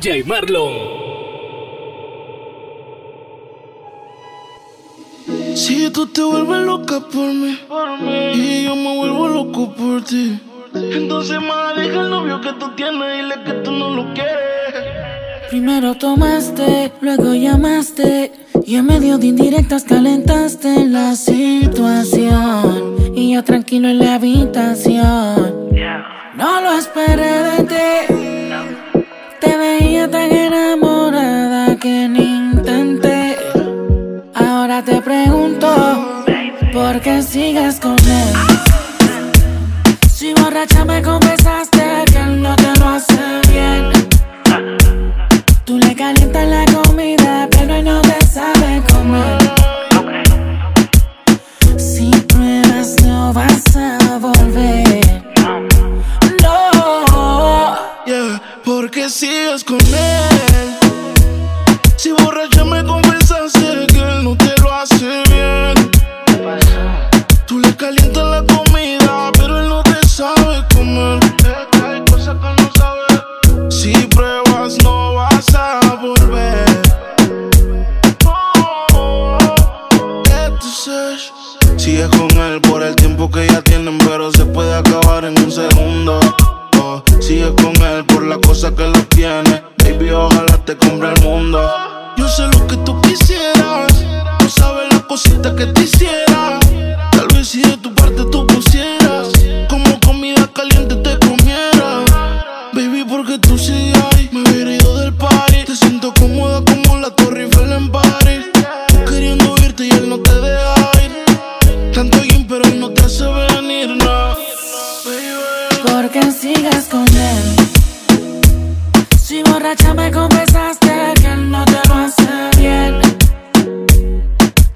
DJ Marlon. Si tú te vuelves loca por mí, y yo me vuelvo loco por ti, entonces más deja el novio que tú tienes y dile que tú no lo quieres. Primero tomaste, luego llamaste y en medio de indirectas calentaste la situación y yo tranquilo en la habitación. No lo esperé de ti. Te veía tan enamorada que ni intenté. Ahora te pregunto, ¿por qué sigues con él? Si borracha me confesaste que él no te lo hace bien. Tú le calientas la comida, pero él no te sabe comer. Si pruebas no vas a volver. Porque sigues con él. Si borracha me confesaste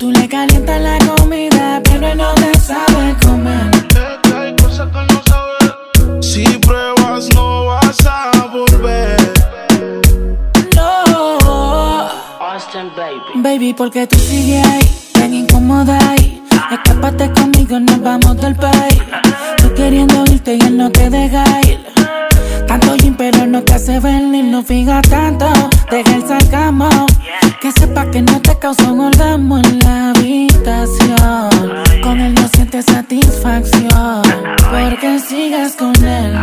Tú le calientas la comida, pero no te sabe comer. Hay cosas que no sabe. Si pruebas, no vas a volver. No. Austin, baby. Baby, porque tú sigues ahí, tan incómoda ahí. Escápate conmigo, nos vamos del país. Tú queriendo irte y él no te deja ir. Tanto gym, pero no te hace venir, no fija tanto. Deja el sarcasmo. Que sepa que no te causó un orgasmo en la habitación. Con él no sientes satisfacción. Porque sigues con él.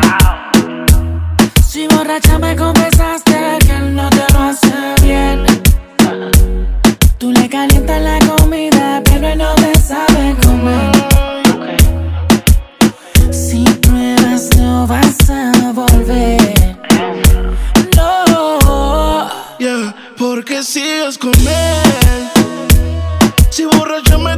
Si borracha me confesaste que él no te lo hace bien. Tú le calientas la comida, pero él no te sabe comer. No vas a volver. No. Yeah, porque sigues con él. Si borracha me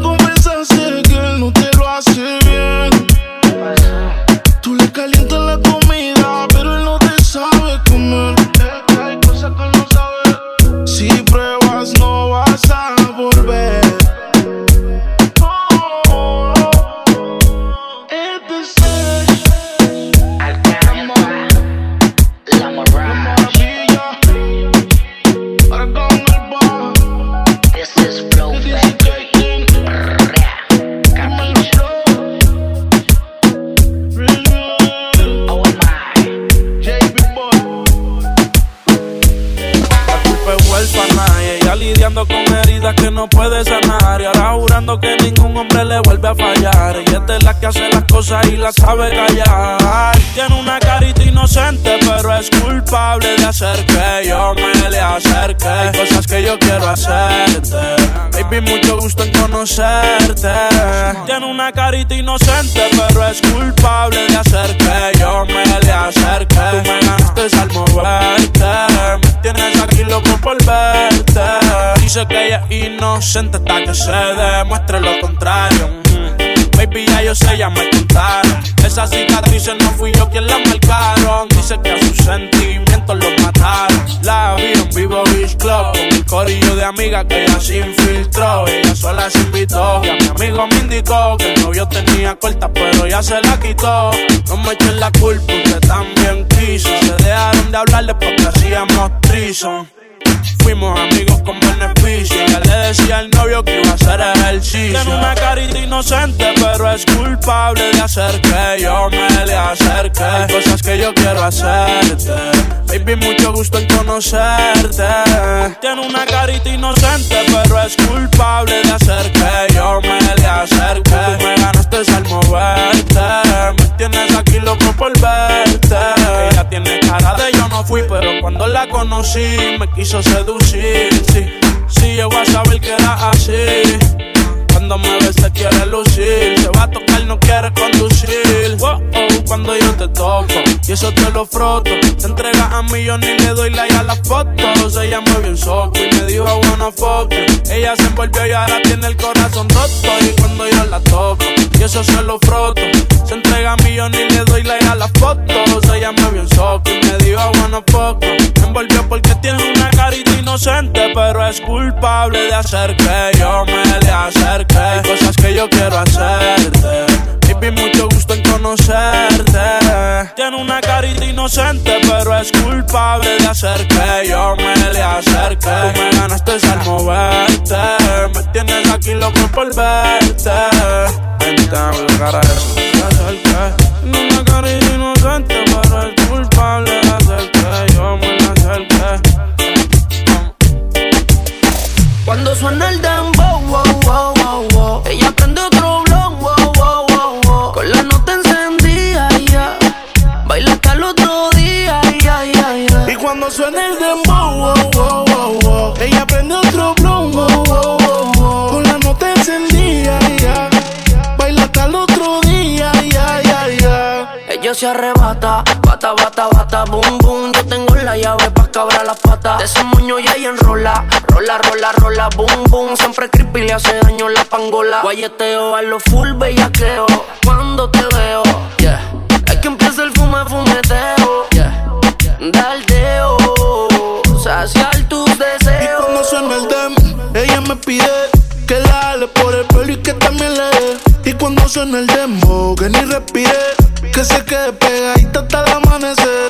puede sanar. Y ahora jurando que ningún hombre le vuelve a fallar. Y es de la que hace las cosas y las sabe callar. Tiene una carita inocente, pero es culpable de hacer que yo me le acerque. Cosas que yo quiero hacerte. Baby, mucho gusto en conocerte. Tiene una carita inocente, pero es culpable de hacer Dice que ella es inocente hasta que se demuestre lo contrario. Mm. Baby, ya yo sé, ya me contaron. Esas cicatrices no fui yo quien las marcaron. Dice que a sus sentimientos los mataron. La vi en vivo Beach Club con un corillo de amigas que ella se infiltró. Ella sola se invitó. Y a mi amigo me indicó que el novio tenía corta, pero ya se la quitó. No me echen la culpa, usted también quiso. Se dejaron de hablarle porque hacíamos trison. Fuimos amigos con beneficio. Ya le decía al novio que iba a hacer ejercicio. Tiene una carita inocente, pero es culpable de hacer que yo me le acerque. Cosas que yo quiero hacerte. Baby, mucho gusto en conocerte. Tiene una carita inocente, pero es culpable de hacer que yo me le acerque. Tú me ganaste al moverte. Me tienes aquí loco por verte. Ella tiene cara de yo no fui, pero cuando la conocí me quiso seducir. Sí, sí, yo voy a saber que era así. Cuando me ve se quiere lucir, se va a tocar, no quiere conducir. Wow, oh, cuando yo te toco y eso te lo froto. Te entrega a mí, yo ni le doy like a las fotos. Ella me vio un soco y me dijo una foto. Ella se envolvió y ahora tiene el corazón roto. Y cuando yo la toco y eso se lo froto. Se entrega a mí, yo ni le doy like a las fotos. Ella me vio un soco y me dijo una foto. Me envolvió porque tiene una carita inocente, pero es culpable de hacer que yo me le acerque. Hay cosas que yo quiero hacerte. Baby, mucho gusto en conocerte. Tiene una carita inocente, pero es culpable de hacer que yo me le acerque. Tú me ganaste al moverte. Me tienes aquí loco por verte. Vente a buscar a eso. Tiene una carita inocente, pero es culpable de hacer que yo me boom, boom. Yo tengo la llave pa' cabrar las patas. De ese moño ya y enrola, rola, rola, rola, boom, boom. Siempre creepy le hace daño la pangola. Guayeteo a lo full bellaqueo. Cuando te veo, yeah. Es que empieza el fume, fumeteo, yeah. Daldeo, saciar tus Y deseos. cuando suena el dem, ella me pide que la ale por el pelo y que también le dé. Y cuando suena el demo, que ni respire, que se quede pegadita hasta el amanecer.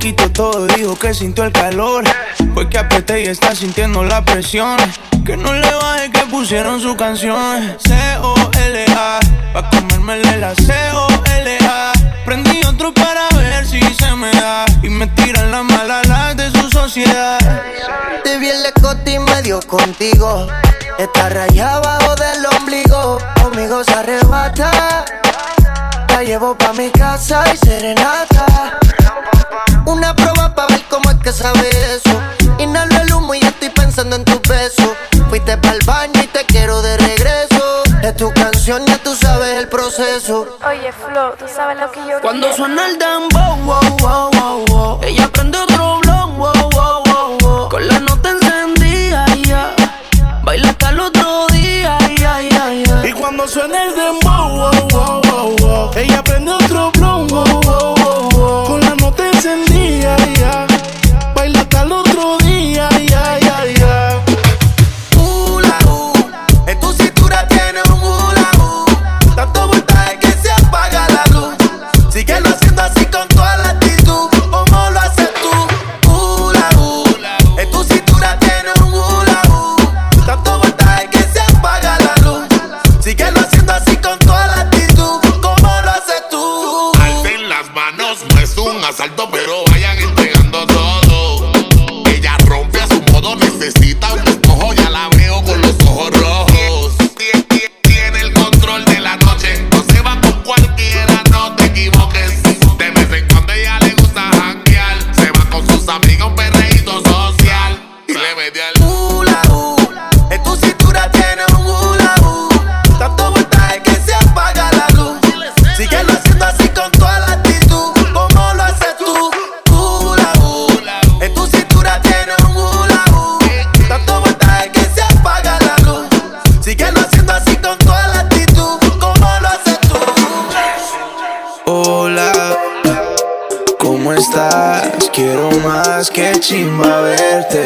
quitó todo, dijo que sintió el calor. Fue que apreté y está sintiendo la presión. Que no le baje que pusieron su canción. C-O-L-A, pa' comérmele la C-O-L-A. Prendí otro para ver si se me da. Y me tiran las malas las de su sociedad. Te vi el escote y medio contigo. Está rayada abajo del ombligo. Conmigo se arrebata. La llevo pa' mi casa y serenata. Una prueba pa' ver cómo es que sabe eso. Inhalo el humo y estoy pensando en tus besos. Fuiste pa'l baño y te quiero de regreso. Es tu canción, ya tú sabes el proceso. Oye, Flo, tú sabes lo que yo Cuando quiero. suena el dembow, wow, wow, wow, wow. Ella prende otro blon, wow, wow, wow, wow. Con la nota encendida, ya. Baila hasta el otro día, ya, ya, ya. Y cuando suena el dembow, wow, Quiero más que chimba verte.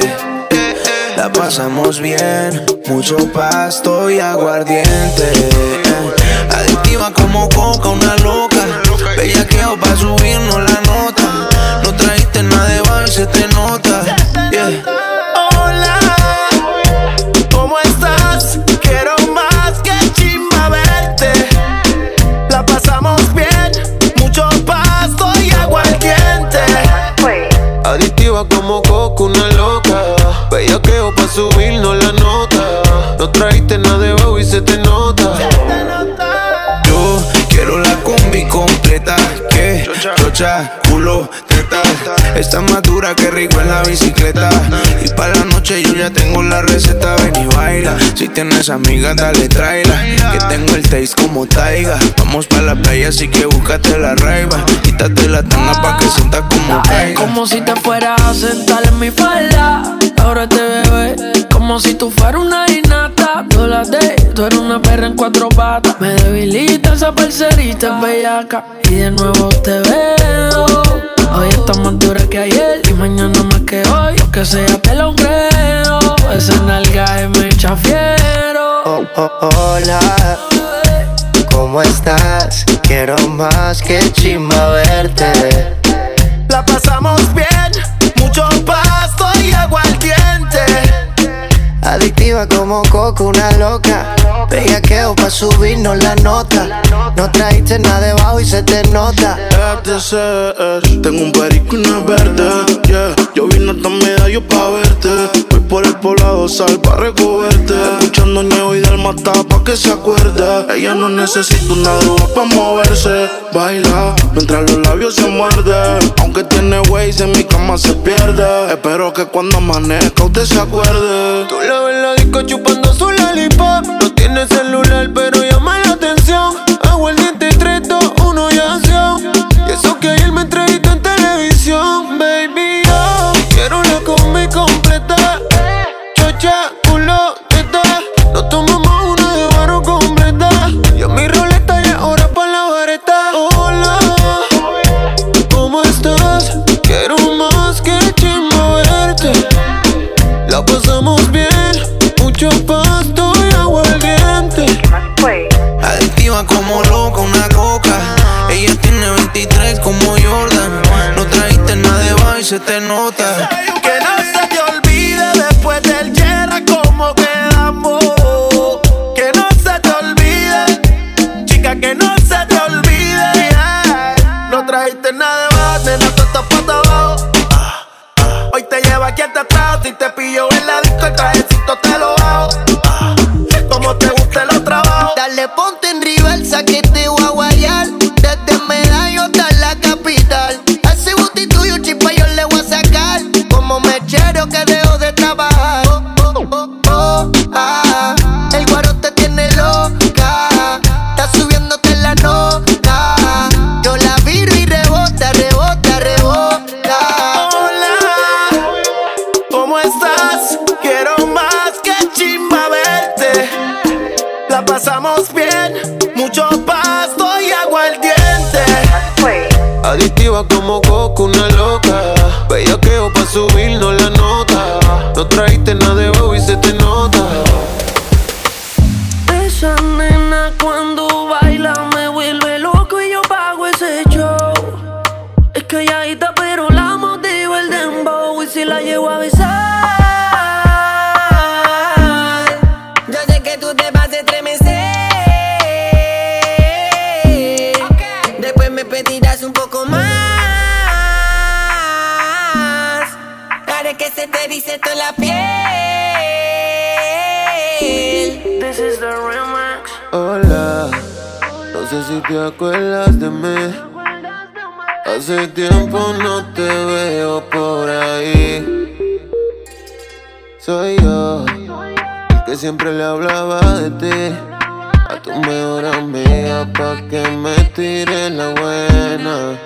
La pasamos bien, mucho pasto y aguardiente. Adictiva como coca, una loca. Bellaqueo pa' subirnos la nota. No trajiste nada de baile, se te nota. Que chocha, culo, teta. Está más dura que rico en la bicicleta. Y para la noche yo ya tengo la receta. Ven y baila. Si tienes amigas, dale, tráela. Que tengo el taste como taiga. Vamos para la playa, así que búscate la raiva. Quítate la tanga pa' que sientas como caiga. Como si te fueras a sentar en mi falda. Ahora te bebé. Como si tú fueras una innata. Yo la de, tú eres una perra en cuatro patas. Me debilita esa parcerita bellaca. Y de nuevo te veo. Hoy está más dura que ayer. Y mañana más que hoy. Que sea pelo un creo. Esa nalga es me chafiero. Oh, oh, hola, ¿cómo estás? Quiero más que chimba verte. La pasamos bien, mucho aguardiente. Adictiva como coco, una loca. Bellaqueo pa' subirnos la nota. No trajiste nada debajo y se te nota. FTC, Tengo un perico y una verde. Yeah, yo vine hasta medallo pa' verte. Voy por el poblado sal pa' recogerte. Escuchando ñeo y del mata pa' que se acuerde. Ella no necesita una droga pa' moverse. Baila mientras los labios se muerden. Aunque tiene ways en mi cama se pierde. Espero que cuando amanezca usted se acuerde. Ves en la disco chupando su lollipop. No tiene celular, pero llama la atención. Hago el diente 3, 2, 1 y acción. Y eso que ayer me entrevistó en televisión. Baby, yo quiero una combi completa. Chocha, culo, teta. Tomamos una se te nota. te vas a estremecer. Okay. Después me pedirás un poco más. Haré que se te dice toda la piel. This is the remix. Hola, no sé si te acuerdas de mí. Hace tiempo no te veo por ahí. Soy yo siempre le hablaba de ti. A tu mejor amiga pa' que me tire la buena.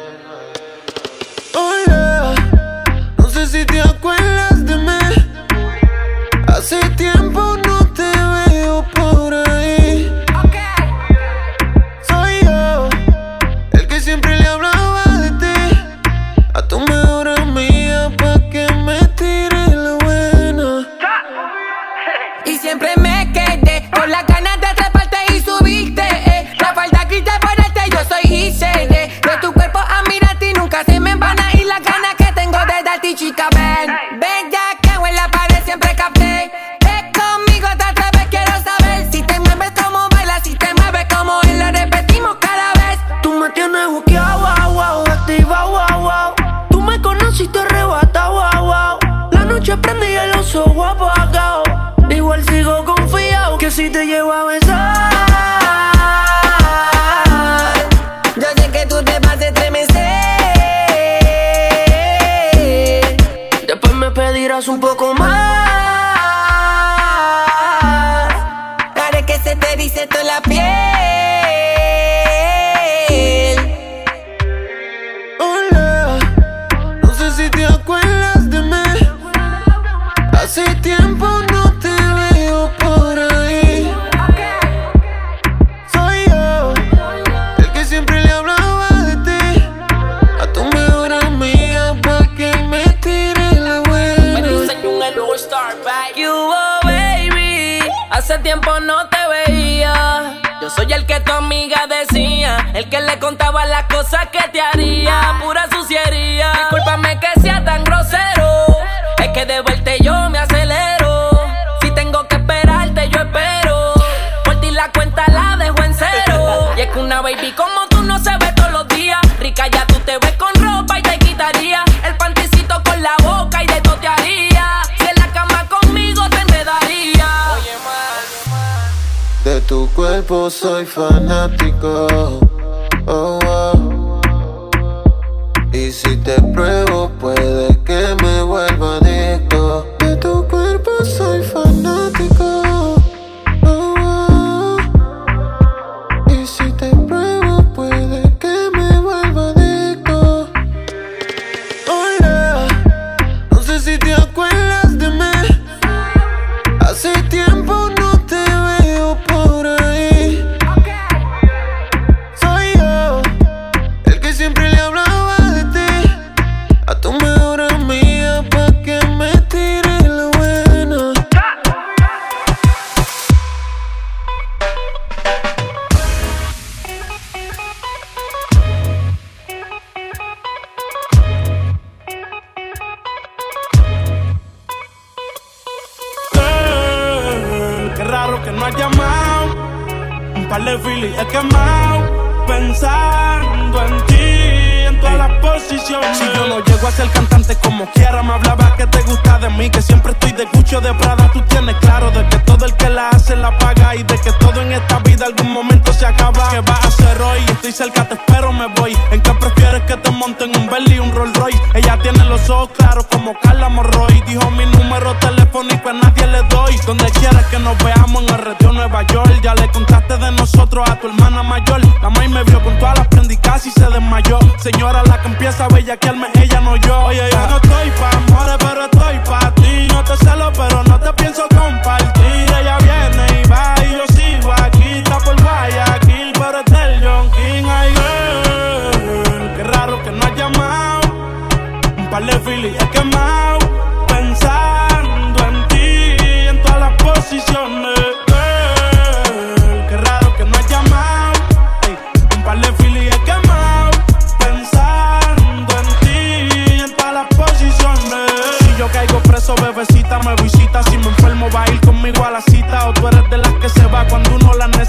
Oh, Hola, no sé si te acuerdas de mí. Hace tiempo guapo acabó. Igual sigo confiado que si te llevo a besar. Yo sé que tú te vas a estremecer. Después me pedirás un poco más. tiempo no te veía. Yo soy el que tu amiga decía, el que le contaba las cosas que te haría. Pura cuerpo soy fanático. como Carla Morroy. Dijo mi número telefónico a nadie le doy. Donde quieras que nos veamos en el retiro Nueva York. Ya le contaste de nosotros a tu hermana mayor. La May me vio con todas las prendas y casi se desmayó. Señora, la que empieza a bellaquearme, ella no yo. Oye, yo no estoy pa' amores, pero estoy pa' ti. No te celo, pero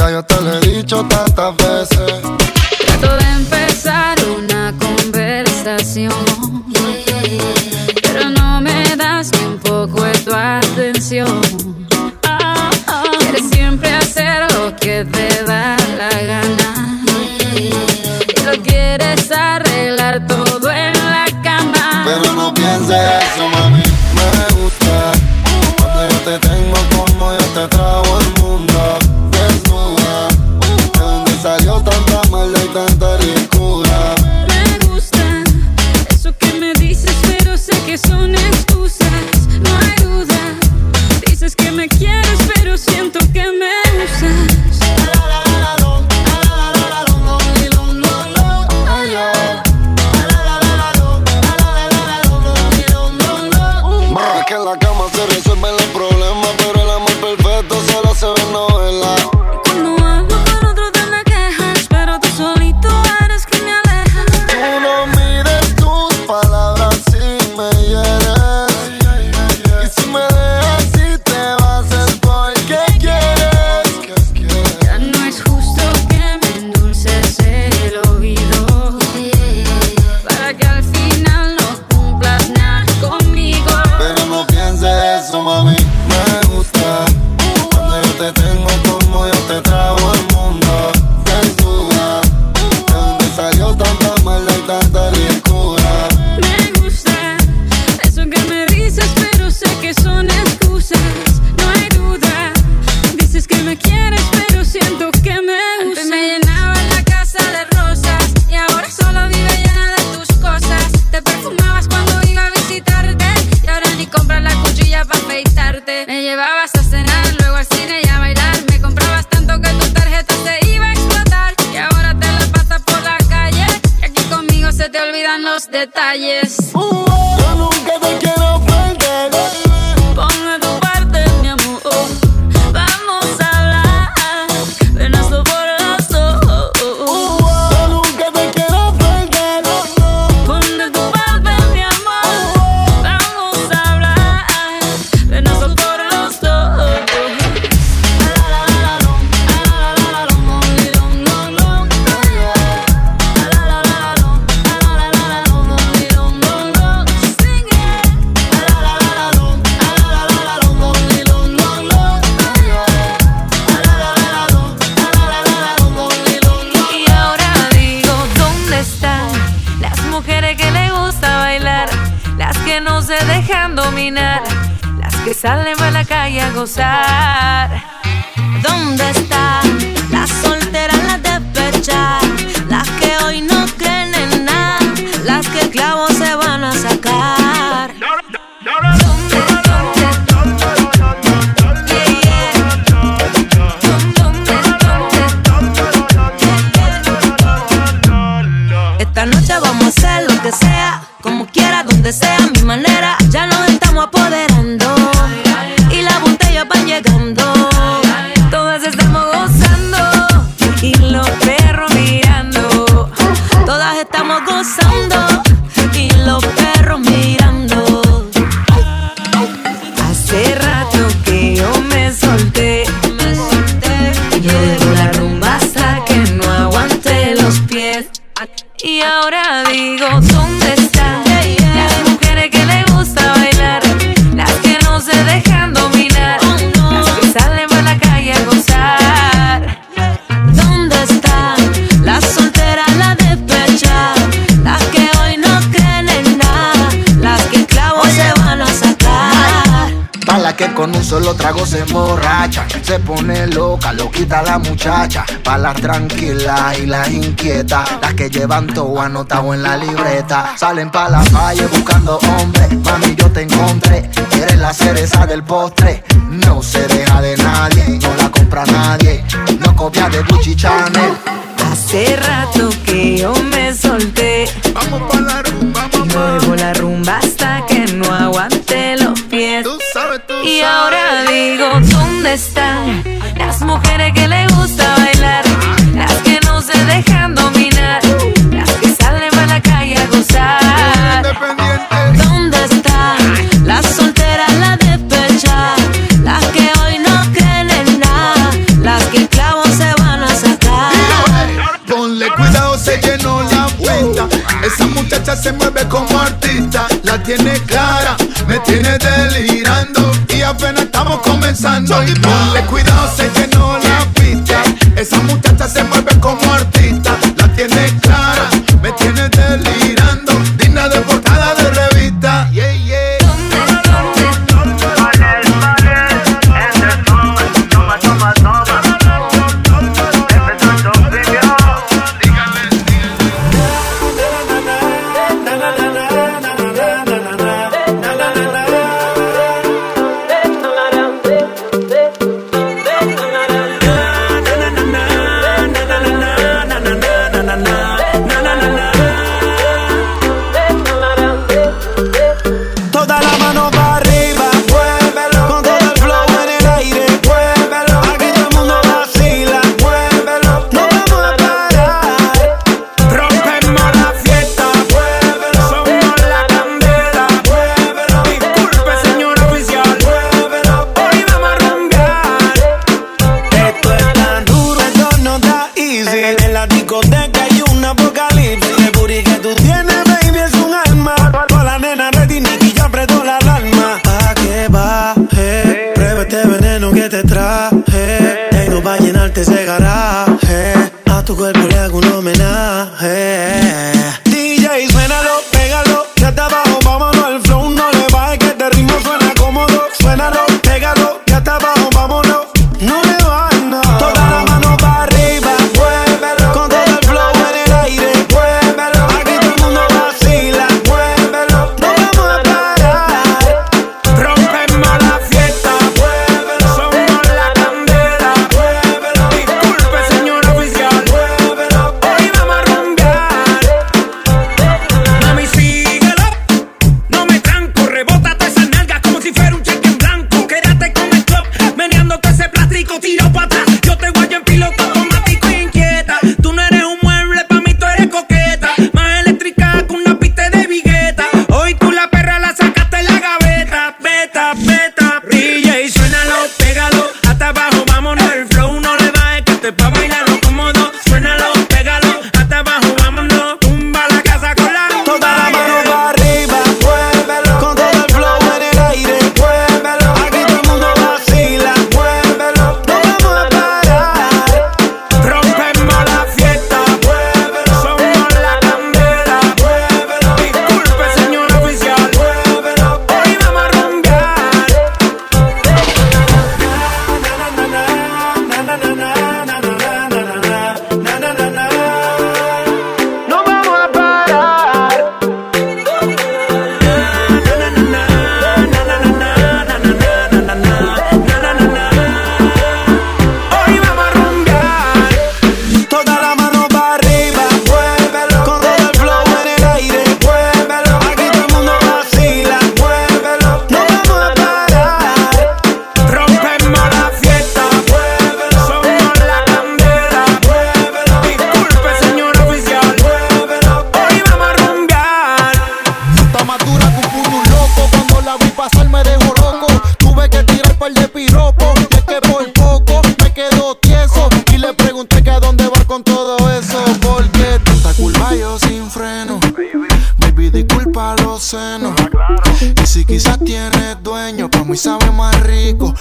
ya yo te lo he dicho tantas veces. te olvidan los detalles. Uh. la que con un solo trago se emborracha. Se pone loca, lo quita la muchacha. Pa' las tranquilas y las inquietas. Las que llevan todo anotado en la libreta. Salen pa' la calle buscando hombres. Mami, yo te encontré. Eres la cereza del postre. No se deja de nadie, no la compra nadie. No copia de Gucci Chanel. Hace rato que yo me solté. Vamos pa' la rumba, mamá. Y luego la rumba Y ahora digo, ¿dónde están las mujeres que le gusta bailar? Las que no se dejan dominar, las que salen para la calle a gozar. ¿Dónde están las solteras, las despechadas? Las que hoy no creen en nada, las que el clavo se van a sacar. Ponle cuidado, se llenó la cuenta. Esa muchacha se mueve como artista, la tiene clara, me tiene delirando apenas estamos comenzando. Y ponle cuidado, se llena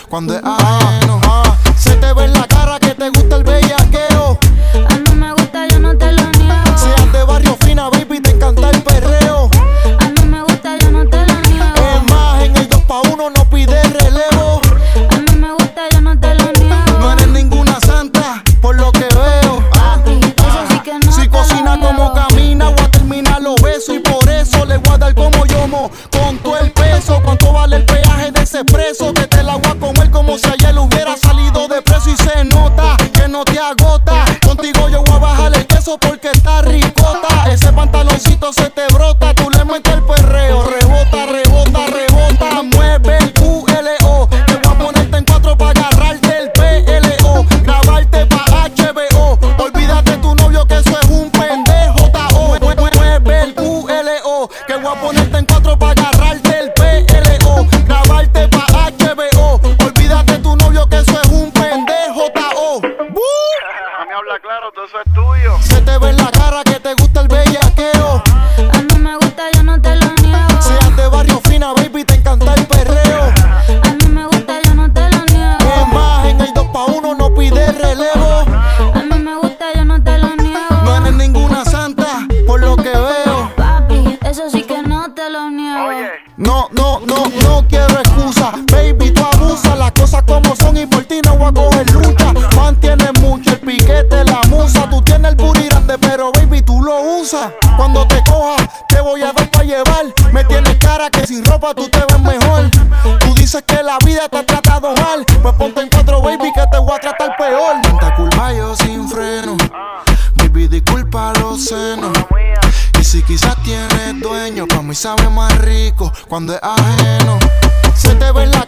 Cuando cuando es ajeno. Se te ve la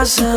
que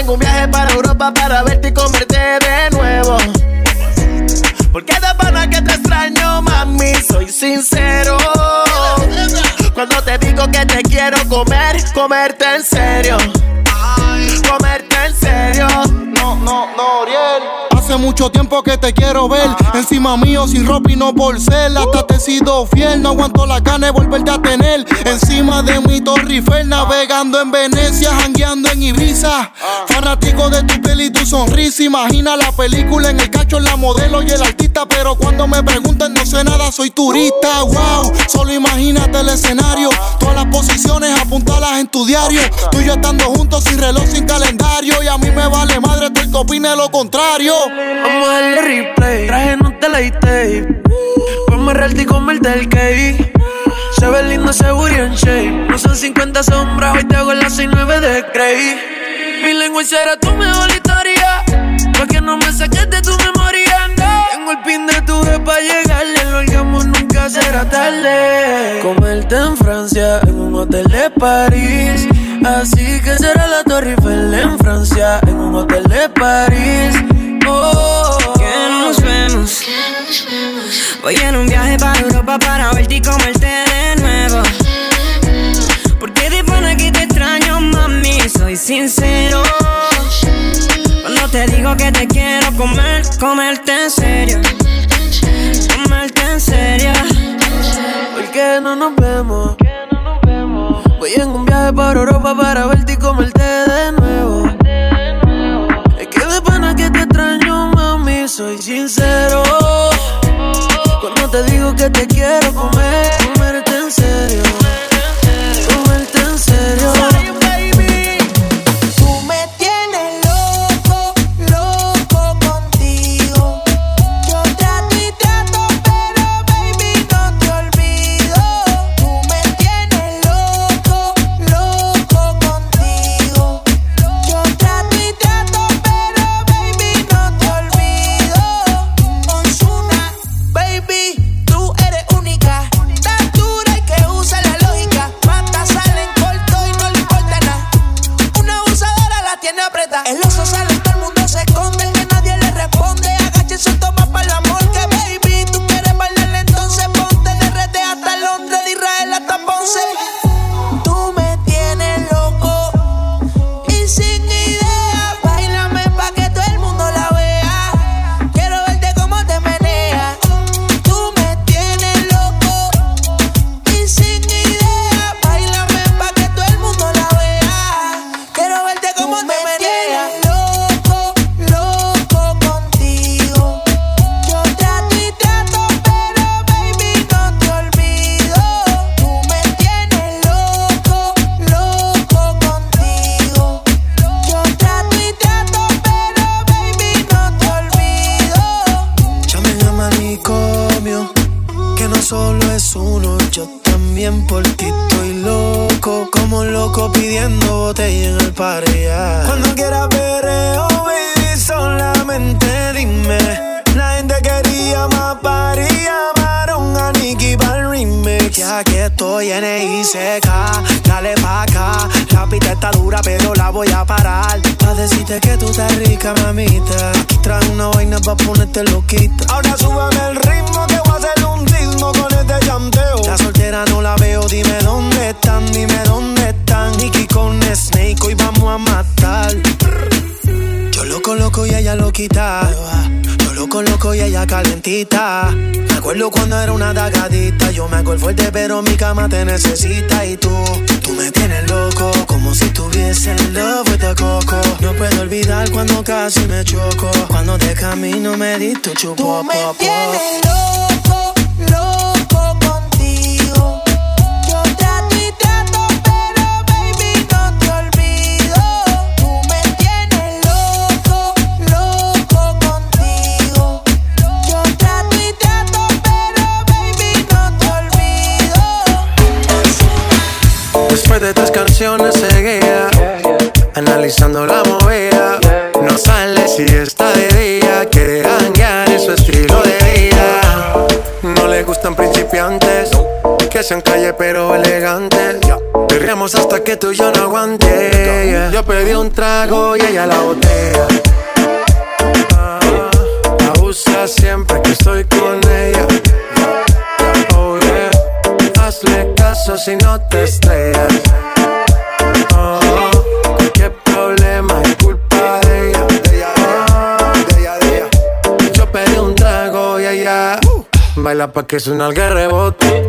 Tengo un viaje para Europa para verte y comerte de nuevo. Porque de pana que te extraño, mami, soy sincero. Cuando te digo que te quiero comer, comerte en serio. Comerte en serio. No, no, no, Ariel. Hace mucho tiempo que te quiero ver. Encima mío, sin ropa y no porcel. Hasta uh. te he sido fiel. No aguanto la gana de volverte a tener. Encima de mi Torre Eiffel, ah. navegando en Venecia, jangueando en Ibiza. Ah fanático de tu piel y tu sonrisa. Imagina la película en el cacho, la modelo y el artista. Pero cuando me preguntan, no sé nada, soy turista. Wow, solo imagínate el escenario. Todas las posiciones apuntalas en tu diario. Tú y yo estando juntos sin reloj, sin calendario. Y a mí me vale madre tú el que opine lo contrario. Vamos a darle replay. Traje no te la. Vamos a y comerte el cake. Se ve lindo, seguro y en shape. No son 50 sombras, hoy te hago las 69 de Grey. Mi lengua será tu mejor historia. Pa' que no me saques de tu memoria. No. Tengo el pin de tu para llegarle. Lo hagamos nunca será tarde. Comerte en Francia, en un hotel de París. Así que será la Torre Eiffel en Francia, en un hotel de París. Oh, que nos vemos. Voy en un viaje para Europa para verte y comerte de nuevo. Sincero. Cuando te digo que te quiero comer, comerte en serio. Comerte en serio. ¿Por qué no nos vemos? Voy en un viaje para Europa para verte y comerte de nuevo. Es que de pana que te extraño, mami, soy sincero. Cuando te digo que te quiero comer, comerte en serio. Camino me di tu chupo, Que sean calle pero elegantes Perreamos hasta que tú y yo no aguante Yo pedí un trago y ella la botella Ah, La usa siempre que estoy con ella. Oh yeah. Hazle caso si no te estrellas. Oh, Cualquier problema es culpa de ella Yo pedí un trago y ella uh, Baila pa' que suena el rebote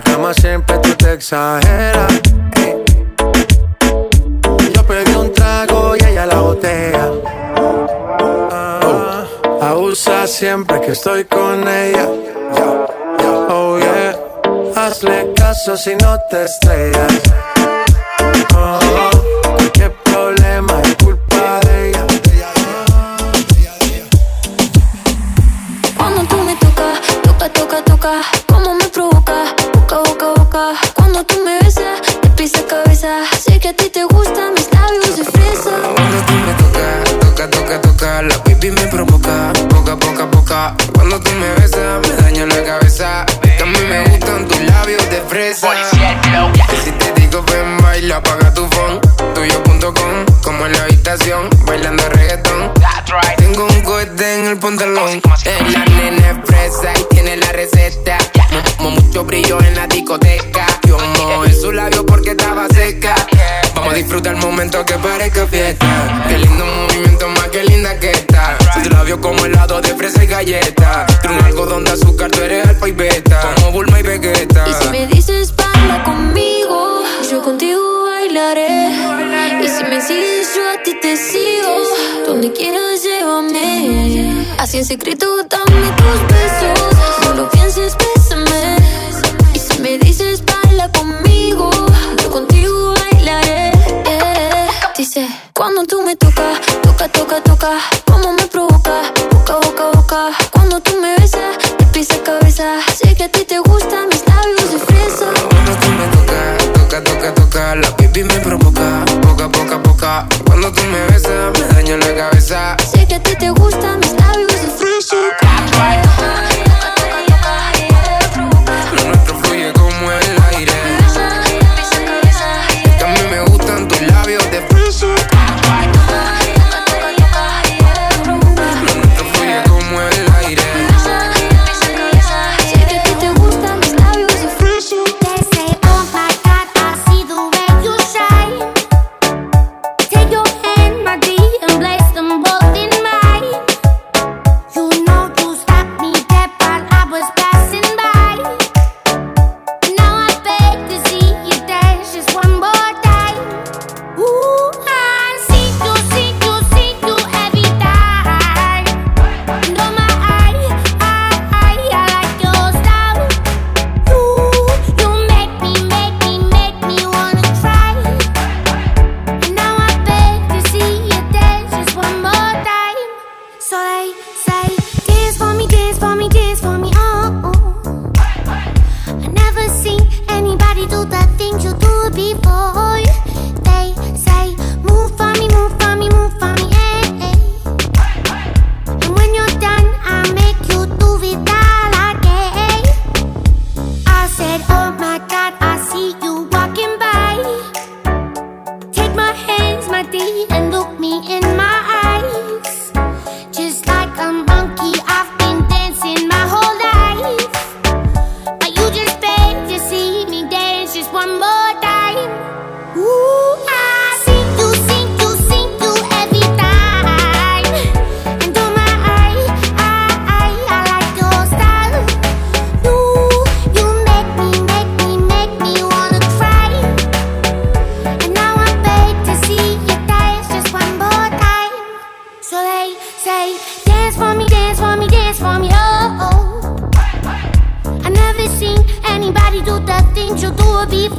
cama siempre tú te exageras. Eh. Yo pedí un trago y ella la botella. Ah, abusa siempre que estoy con ella. Oh yeah. Hazle caso si no te estrellas. Ah,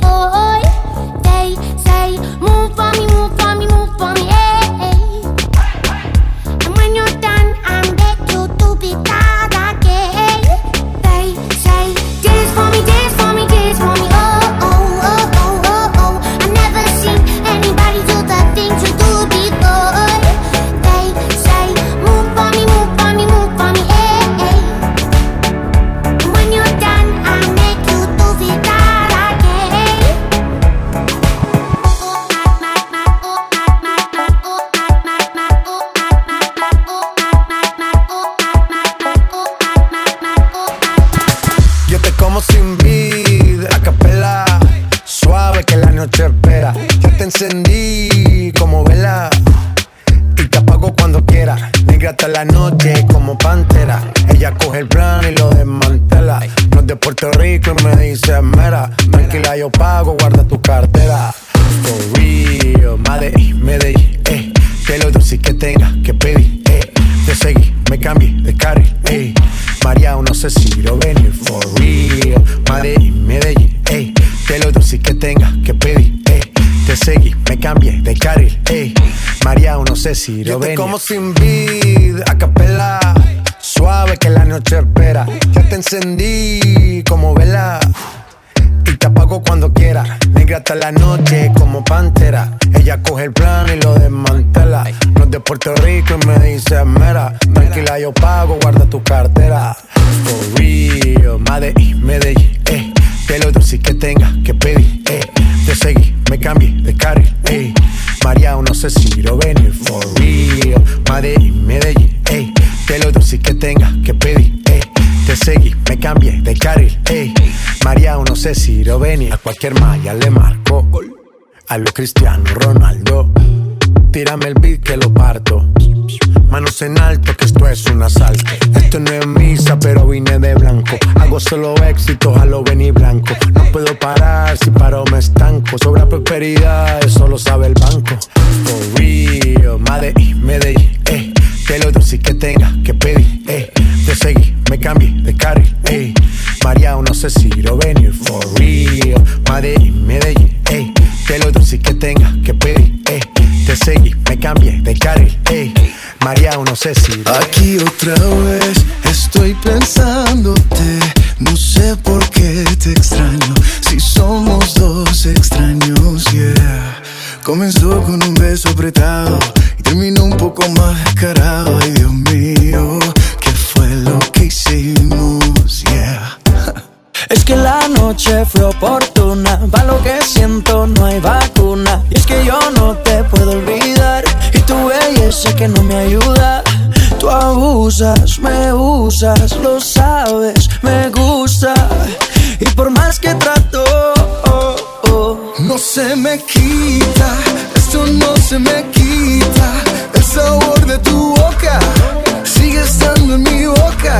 oi si lo venir. como sin que lo parto. Manos en alto, que esto es un asalto. Esto no es misa, pero vine de blanco. Hago solo éxitos a lo venir blanco. No puedo parar, si paro me estanco. Sobra prosperidad, eso lo sabe el banco. For real, Madrid, Medellín, eh. Que lo dulce que tenga que pedir, eh. Te seguí, me cambié de carril, eh. María, no sé si lo venir, for real. Madrid, Medellín, eh. Que lo dulce que tenga que pedir, eh. Te seguí, me cambié de carril, eh. María, no sé si Aquí otra vez estoy pensándote. No sé por qué te extraño. Si somos dos extraños, yeah. Comenzó con un beso apretado y terminó un poco más descarado. Ay, Dios mío, ¿qué fue lo que hicimos? Yeah. Es que la noche fue oportuna, va lo que siento, no hay vacuna. Y es que yo no te puedo olvidar, y tu belleza que no me ayuda. Tú abusas, me usas, lo sabes, me gusta. Y por más que trato, oh, oh, No se me quita, esto no se me quita. El sabor de tu boca sigue estando en mi boca.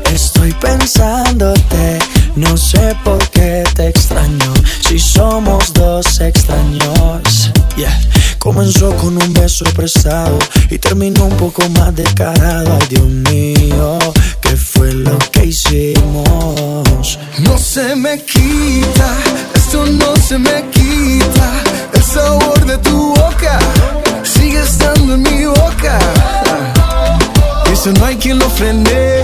estoy pensándote. No sé por qué te extraño. Si somos dos extraños. Yeah. Comenzó con un beso prestado y terminó un poco más descarado. Ay, Dios mío, ¿qué fue lo que hicimos? No se me quita, esto no se me quita. El sabor de tu boca sigue estando en mi boca. Eso no hay quien lo frene,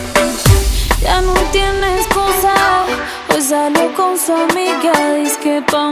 ya no tiene excusa. Hoy salió con su amiga, dice que pa'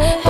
yeah.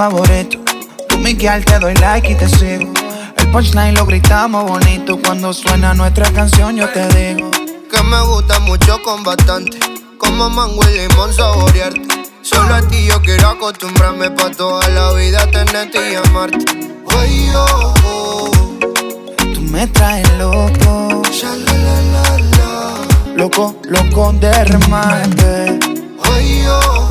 Favorito. Tú, Miguel, te doy like y te sigo. El punchline lo gritamos bonito. Cuando suena nuestra canción, yo te digo. Que me gusta mucho con bastante. Como mango y limón saborearte. Solo a ti yo quiero acostumbrarme pa' toda la vida tenerte y amarte. Ay, oh, oh. Tú me traes loco. Loco, loco de remate. Ay, oh, oh.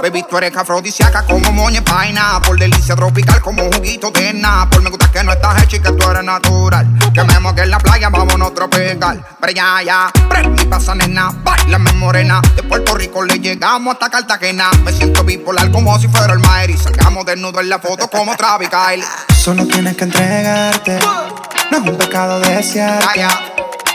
Baby, tú eres afrodisíaca como moña paina. Por delicia tropical como juguito de Por Me gusta que no estás hecha y que tú eres natural. Que me moque en la playa, vámonos a tropical. Allá, ya. Prende y pasa, nena. Bailame morena. De Puerto Rico le llegamos hasta Cartagena. Me siento bipolar como si fuera el Maer. Y salgamos desnudo en la foto como Travis Kyle. Solo tienes que entregarte. No es un pecado desearte.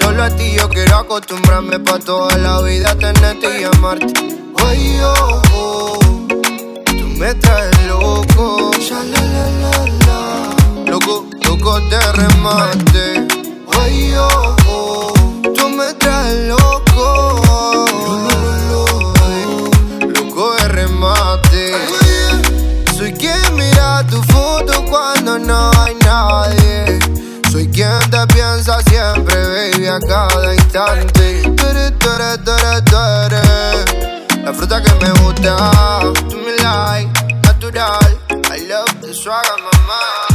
Solo a ti yo quiero acostumbrarme pa' toda la vida tenerte y amarte. Ay, oh. Tú me traes loco. Ya. Loco, loco de remate. Oh, oh. Tú me traes loco. Loco de remate. Soy quien mira tu foto cuando no hay nadie. Soy quien te piensa siempre, baby, a cada instante. Tú eres, tú eres, tú eres, tú eres La fruta que me gusta. Tú me like, natural. I love the swagger, mamá.